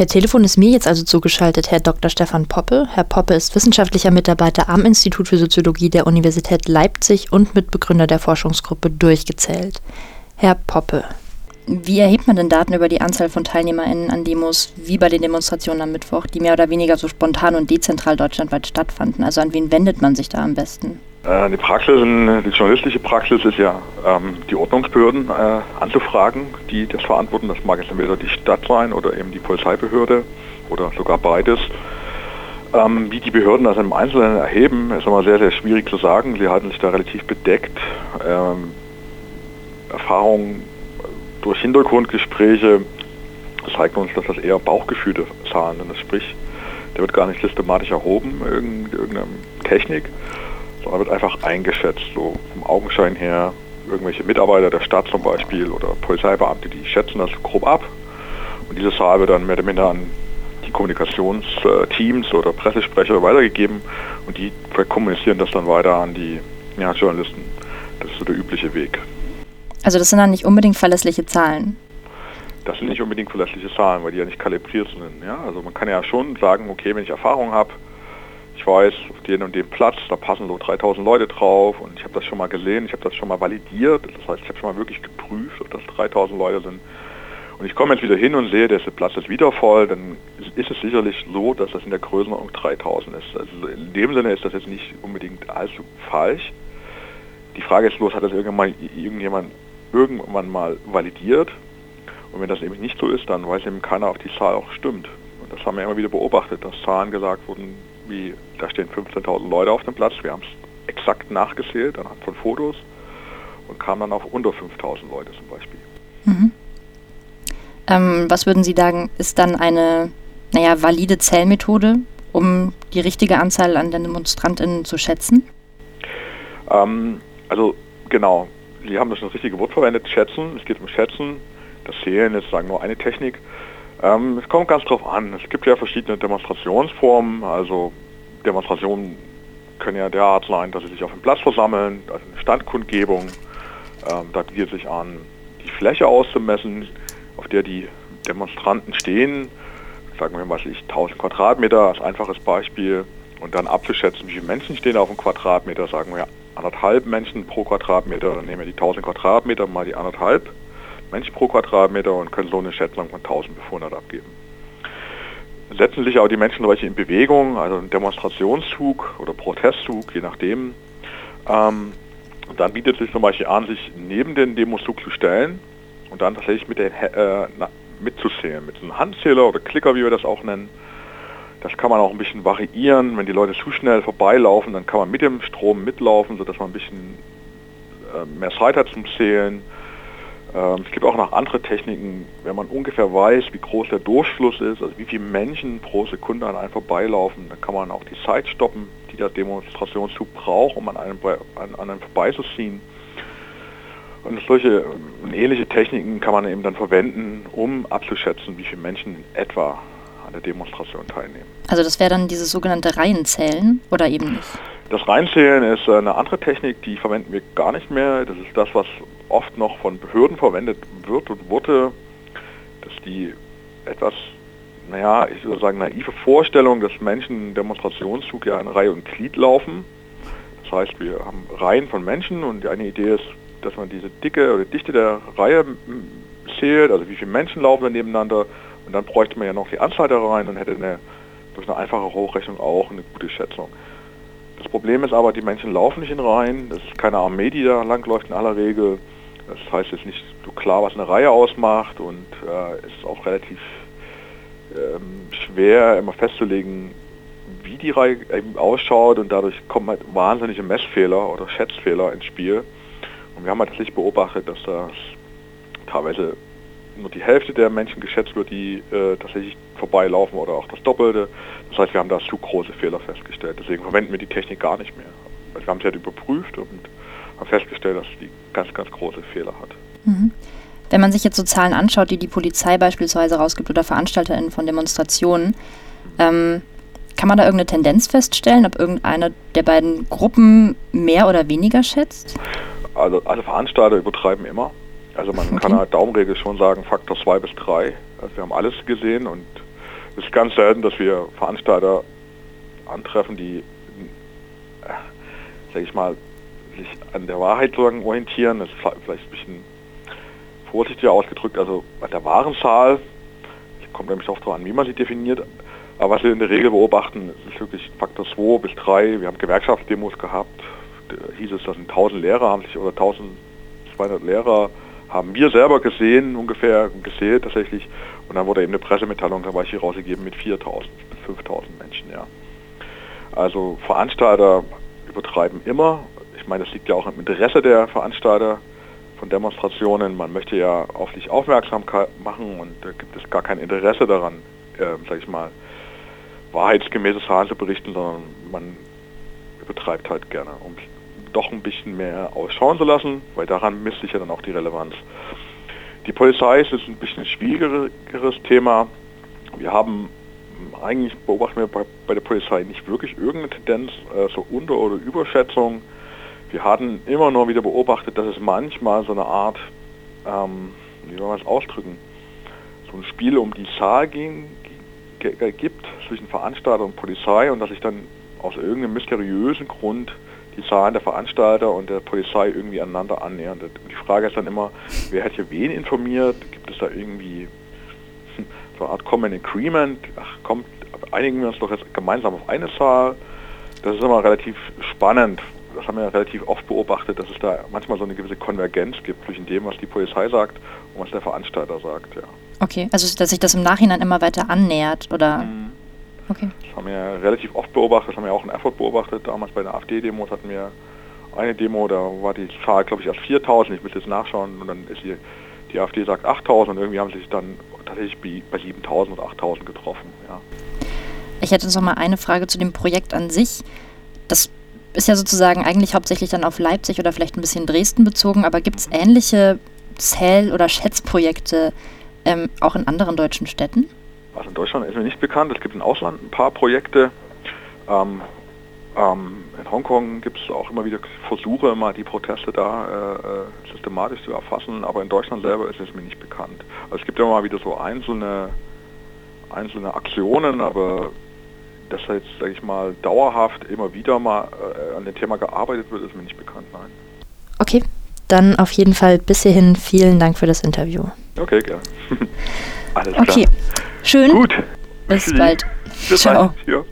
Per Telefon ist mir jetzt also zugeschaltet Herr Dr. Stefan Poppe. Herr Poppe ist wissenschaftlicher Mitarbeiter am Institut für Soziologie der Universität Leipzig und Mitbegründer der Forschungsgruppe Durchgezählt. Herr Poppe, wie erhebt man denn Daten über die Anzahl von TeilnehmerInnen an Demos, wie bei den Demonstrationen am Mittwoch, die mehr oder weniger so spontan und dezentral deutschlandweit stattfanden? Also an wen wendet man sich da am besten? Äh, die Praxis, die journalistische Praxis ist ja, ähm, die Ordnungsbehörden äh, anzufragen, die das verantworten. Das mag jetzt entweder die Stadt sein oder eben die Polizeibehörde oder sogar beides. Ähm, wie die Behörden das im Einzelnen erheben, ist immer sehr, sehr schwierig zu sagen. Sie halten sich da relativ bedeckt. Ähm, Erfahrungen durch Hintergrundgespräche zeigen uns, dass das eher Bauchgefühle zahlen. Das sprich, der wird gar nicht systematisch erhoben, irgendeine Technik, sondern wird einfach eingeschätzt, so vom Augenschein her. Irgendwelche Mitarbeiter der Stadt zum Beispiel oder Polizeibeamte, die schätzen das grob ab. Und diese Zahl wird dann mehr oder minder an die Kommunikationsteams oder Pressesprecher weitergegeben und die kommunizieren das dann weiter an die ja, Journalisten. Das ist so der übliche Weg. Also das sind dann nicht unbedingt verlässliche Zahlen. Das sind nicht unbedingt verlässliche Zahlen, weil die ja nicht kalibriert sind. Ja? Also man kann ja schon sagen, okay, wenn ich Erfahrung habe, ich weiß, auf den und dem Platz, da passen so 3000 Leute drauf und ich habe das schon mal gesehen, ich habe das schon mal validiert, das heißt, ich habe schon mal wirklich geprüft, ob das 3000 Leute sind. Und ich komme jetzt wieder hin und sehe, der Platz ist wieder voll, dann ist es sicherlich so, dass das in der Größenordnung 3000 ist. Also in dem Sinne ist das jetzt nicht unbedingt allzu falsch. Die Frage ist bloß, hat das irgendwann irgendjemand irgendwann mal validiert? Und wenn das eben nicht so ist, dann weiß eben keiner, ob die Zahl auch stimmt. Und das haben wir immer wieder beobachtet, dass Zahlen gesagt wurden, wie da stehen 15.000 Leute auf dem Platz. Wir haben es exakt nachgezählt anhand von Fotos und kamen dann auf unter 5.000 Leute zum Beispiel. Mhm. Ähm, was würden Sie sagen, ist dann eine naja, valide Zählmethode, um die richtige Anzahl an den DemonstrantInnen zu schätzen? Ähm, also genau, Sie haben das richtige Wort verwendet, schätzen. Es geht um Schätzen. Das Zählen ist sagen nur eine Technik. Ähm, es kommt ganz drauf an. Es gibt ja verschiedene Demonstrationsformen. Also Demonstrationen können ja derart sein, dass sie sich auf dem Platz versammeln, also eine Standkundgebung. Ähm, da bietet sich an, die Fläche auszumessen, auf der die Demonstranten stehen. Sagen wir mal, 1000 Quadratmeter als einfaches Beispiel. Und dann abzuschätzen, wie viele Menschen stehen auf dem Quadratmeter. Sagen wir anderthalb Menschen pro Quadratmeter. Dann nehmen wir die 1000 Quadratmeter mal die anderthalb Menschen pro Quadratmeter und können so eine Schätzung von 1500 abgeben. Setzen sich auch die Menschen welche in Bewegung, also ein Demonstrationszug oder Protestzug, je nachdem. Ähm, dann bietet es sich zum Beispiel an, sich neben den Demozug zu stellen und dann tatsächlich mit den, äh, mitzuzählen, mit einem Handzähler oder Klicker, wie wir das auch nennen. Das kann man auch ein bisschen variieren. Wenn die Leute zu schnell vorbeilaufen, dann kann man mit dem Strom mitlaufen, sodass man ein bisschen äh, mehr Zeit hat zum Zählen. Ähm, es gibt auch noch andere Techniken, wenn man ungefähr weiß, wie groß der Durchfluss ist, also wie viele Menschen pro Sekunde an einem vorbeilaufen, dann kann man auch die Zeit stoppen, die der Demonstrationszug braucht, um an einem, an, an einem vorbeizuziehen. Und solche ähm, ähnliche Techniken kann man eben dann verwenden, um abzuschätzen, wie viele Menschen in etwa an der Demonstration teilnehmen. Also das wäre dann dieses sogenannte Reienzählen oder eben nicht? Das Reinzählen ist eine andere Technik, die verwenden wir gar nicht mehr. Das ist das, was oft noch von Behörden verwendet wird und wurde, dass die etwas, naja, ich würde sagen, naive Vorstellung, dass Menschen im Demonstrationszug ja in Reihe und Glied laufen. Das heißt, wir haben Reihen von Menschen und eine Idee ist, dass man diese Dicke oder Dichte der Reihe zählt, also wie viele Menschen laufen da nebeneinander und dann bräuchte man ja noch die Anzahl der Reihen und hätte eine, durch eine einfache Hochrechnung auch eine gute Schätzung. Das Problem ist aber, die Menschen laufen nicht in Reihen, das ist keine Armee, die da langläuft in aller Regel. Das heißt jetzt nicht so klar, was eine Reihe ausmacht und äh, es ist auch relativ ähm, schwer immer festzulegen, wie die Reihe eben ausschaut und dadurch kommen halt wahnsinnige Messfehler oder Schätzfehler ins Spiel. Und wir haben halt tatsächlich beobachtet, dass das teilweise nur die Hälfte der Menschen geschätzt wird, die äh, tatsächlich vorbeilaufen oder auch das Doppelte. Das heißt, wir haben da zu große Fehler festgestellt. Deswegen verwenden wir die Technik gar nicht mehr. Also wir haben sie halt überprüft und haben festgestellt, dass die ganz, ganz große Fehler hat. Mhm. Wenn man sich jetzt so Zahlen anschaut, die die Polizei beispielsweise rausgibt oder VeranstalterInnen von Demonstrationen, ähm, kann man da irgendeine Tendenz feststellen, ob irgendeine der beiden Gruppen mehr oder weniger schätzt? Also, also Veranstalter übertreiben immer. Also man okay. kann halt Daumenregel schon sagen, Faktor 2 bis 3. Also wir haben alles gesehen und Es ist ganz selten, dass wir Veranstalter antreffen, die, äh, sag ich mal, sich an der Wahrheit sozusagen orientieren. Das ist vielleicht ein bisschen vorsichtiger ausgedrückt, also bei der Warenzahl, kommt nämlich auch darauf an, wie man sie definiert, aber was wir in der Regel beobachten, ist wirklich Faktor 2 bis 3. Wir haben Gewerkschaftsdemos gehabt, da hieß es, das sind 1000 Lehrer haben sich oder 1200 Lehrer haben wir selber gesehen, ungefähr gezählt tatsächlich. Und dann wurde eben eine Pressemitteilung dabei hier rausgegeben mit 4000 bis 5000 Menschen. Ja. Also Veranstalter übertreiben immer. Ich meine, das liegt ja auch im Interesse der Veranstalter von Demonstrationen. Man möchte ja auf sich aufmerksam machen und da gibt es gar kein Interesse daran, äh, sag ich mal, wahrheitsgemäße Zahlen zu berichten, sondern man übertreibt halt gerne, um doch ein bisschen mehr ausschauen zu lassen, weil daran misst sich ja dann auch die Relevanz. Die Polizei ist ein bisschen ein schwierigeres Thema. Wir haben eigentlich beobachten wir bei, bei der Polizei nicht wirklich irgendeine Tendenz äh, zur Unter- oder Überschätzung. Wir hatten immer nur wieder beobachtet, dass es manchmal so eine Art, ähm, wie soll man es ausdrücken, so ein Spiel um die Zahl ging, gibt zwischen Veranstalter und Polizei und dass sich dann aus irgendeinem mysteriösen Grund die Zahlen der Veranstalter und der Polizei irgendwie aneinander annähern. Die Frage ist dann immer, wer hat hier wen informiert? Gibt es da irgendwie so eine Art Common Agreement? Ach, kommt, einigen wir uns doch jetzt gemeinsam auf eine Zahl. Das ist immer relativ spannend. Das haben wir relativ oft beobachtet, dass es da manchmal so eine gewisse Konvergenz gibt zwischen dem, was die Polizei sagt und was der Veranstalter sagt. Ja. Okay, also dass sich das im Nachhinein immer weiter annähert, oder? Mhm. Okay. Das haben wir relativ oft beobachtet, das haben wir auch in Erfurt beobachtet. Damals bei den AfD-Demos hatten wir eine Demo, da war die Zahl, glaube ich, erst 4000. Ich muss jetzt nachschauen und dann ist die, die AfD sagt 8000 und irgendwie haben sie sich dann tatsächlich bei 7000 oder 8000 getroffen. Ja. Ich hätte noch mal eine Frage zu dem Projekt an sich. Das ist ja sozusagen eigentlich hauptsächlich dann auf Leipzig oder vielleicht ein bisschen Dresden bezogen, aber gibt es ähnliche Zähl- oder Schätzprojekte ähm, auch in anderen deutschen Städten? Also in Deutschland ist mir nicht bekannt. Es gibt im Ausland ein paar Projekte. Ähm, ähm, in Hongkong gibt es auch immer wieder Versuche, mal die Proteste da äh, äh, systematisch zu erfassen, aber in Deutschland selber ist es mir nicht bekannt. Also es gibt ja mal wieder so einzelne, einzelne Aktionen, aber dass da jetzt, sage ich mal, dauerhaft immer wieder mal äh, an dem Thema gearbeitet wird, ist mir nicht bekannt, nein. Okay, dann auf jeden Fall bis hierhin vielen Dank für das Interview. Okay, gerne. Alles klar. Okay, schön. Gut. Bis bald. Bis Ciao. Bald. Ja.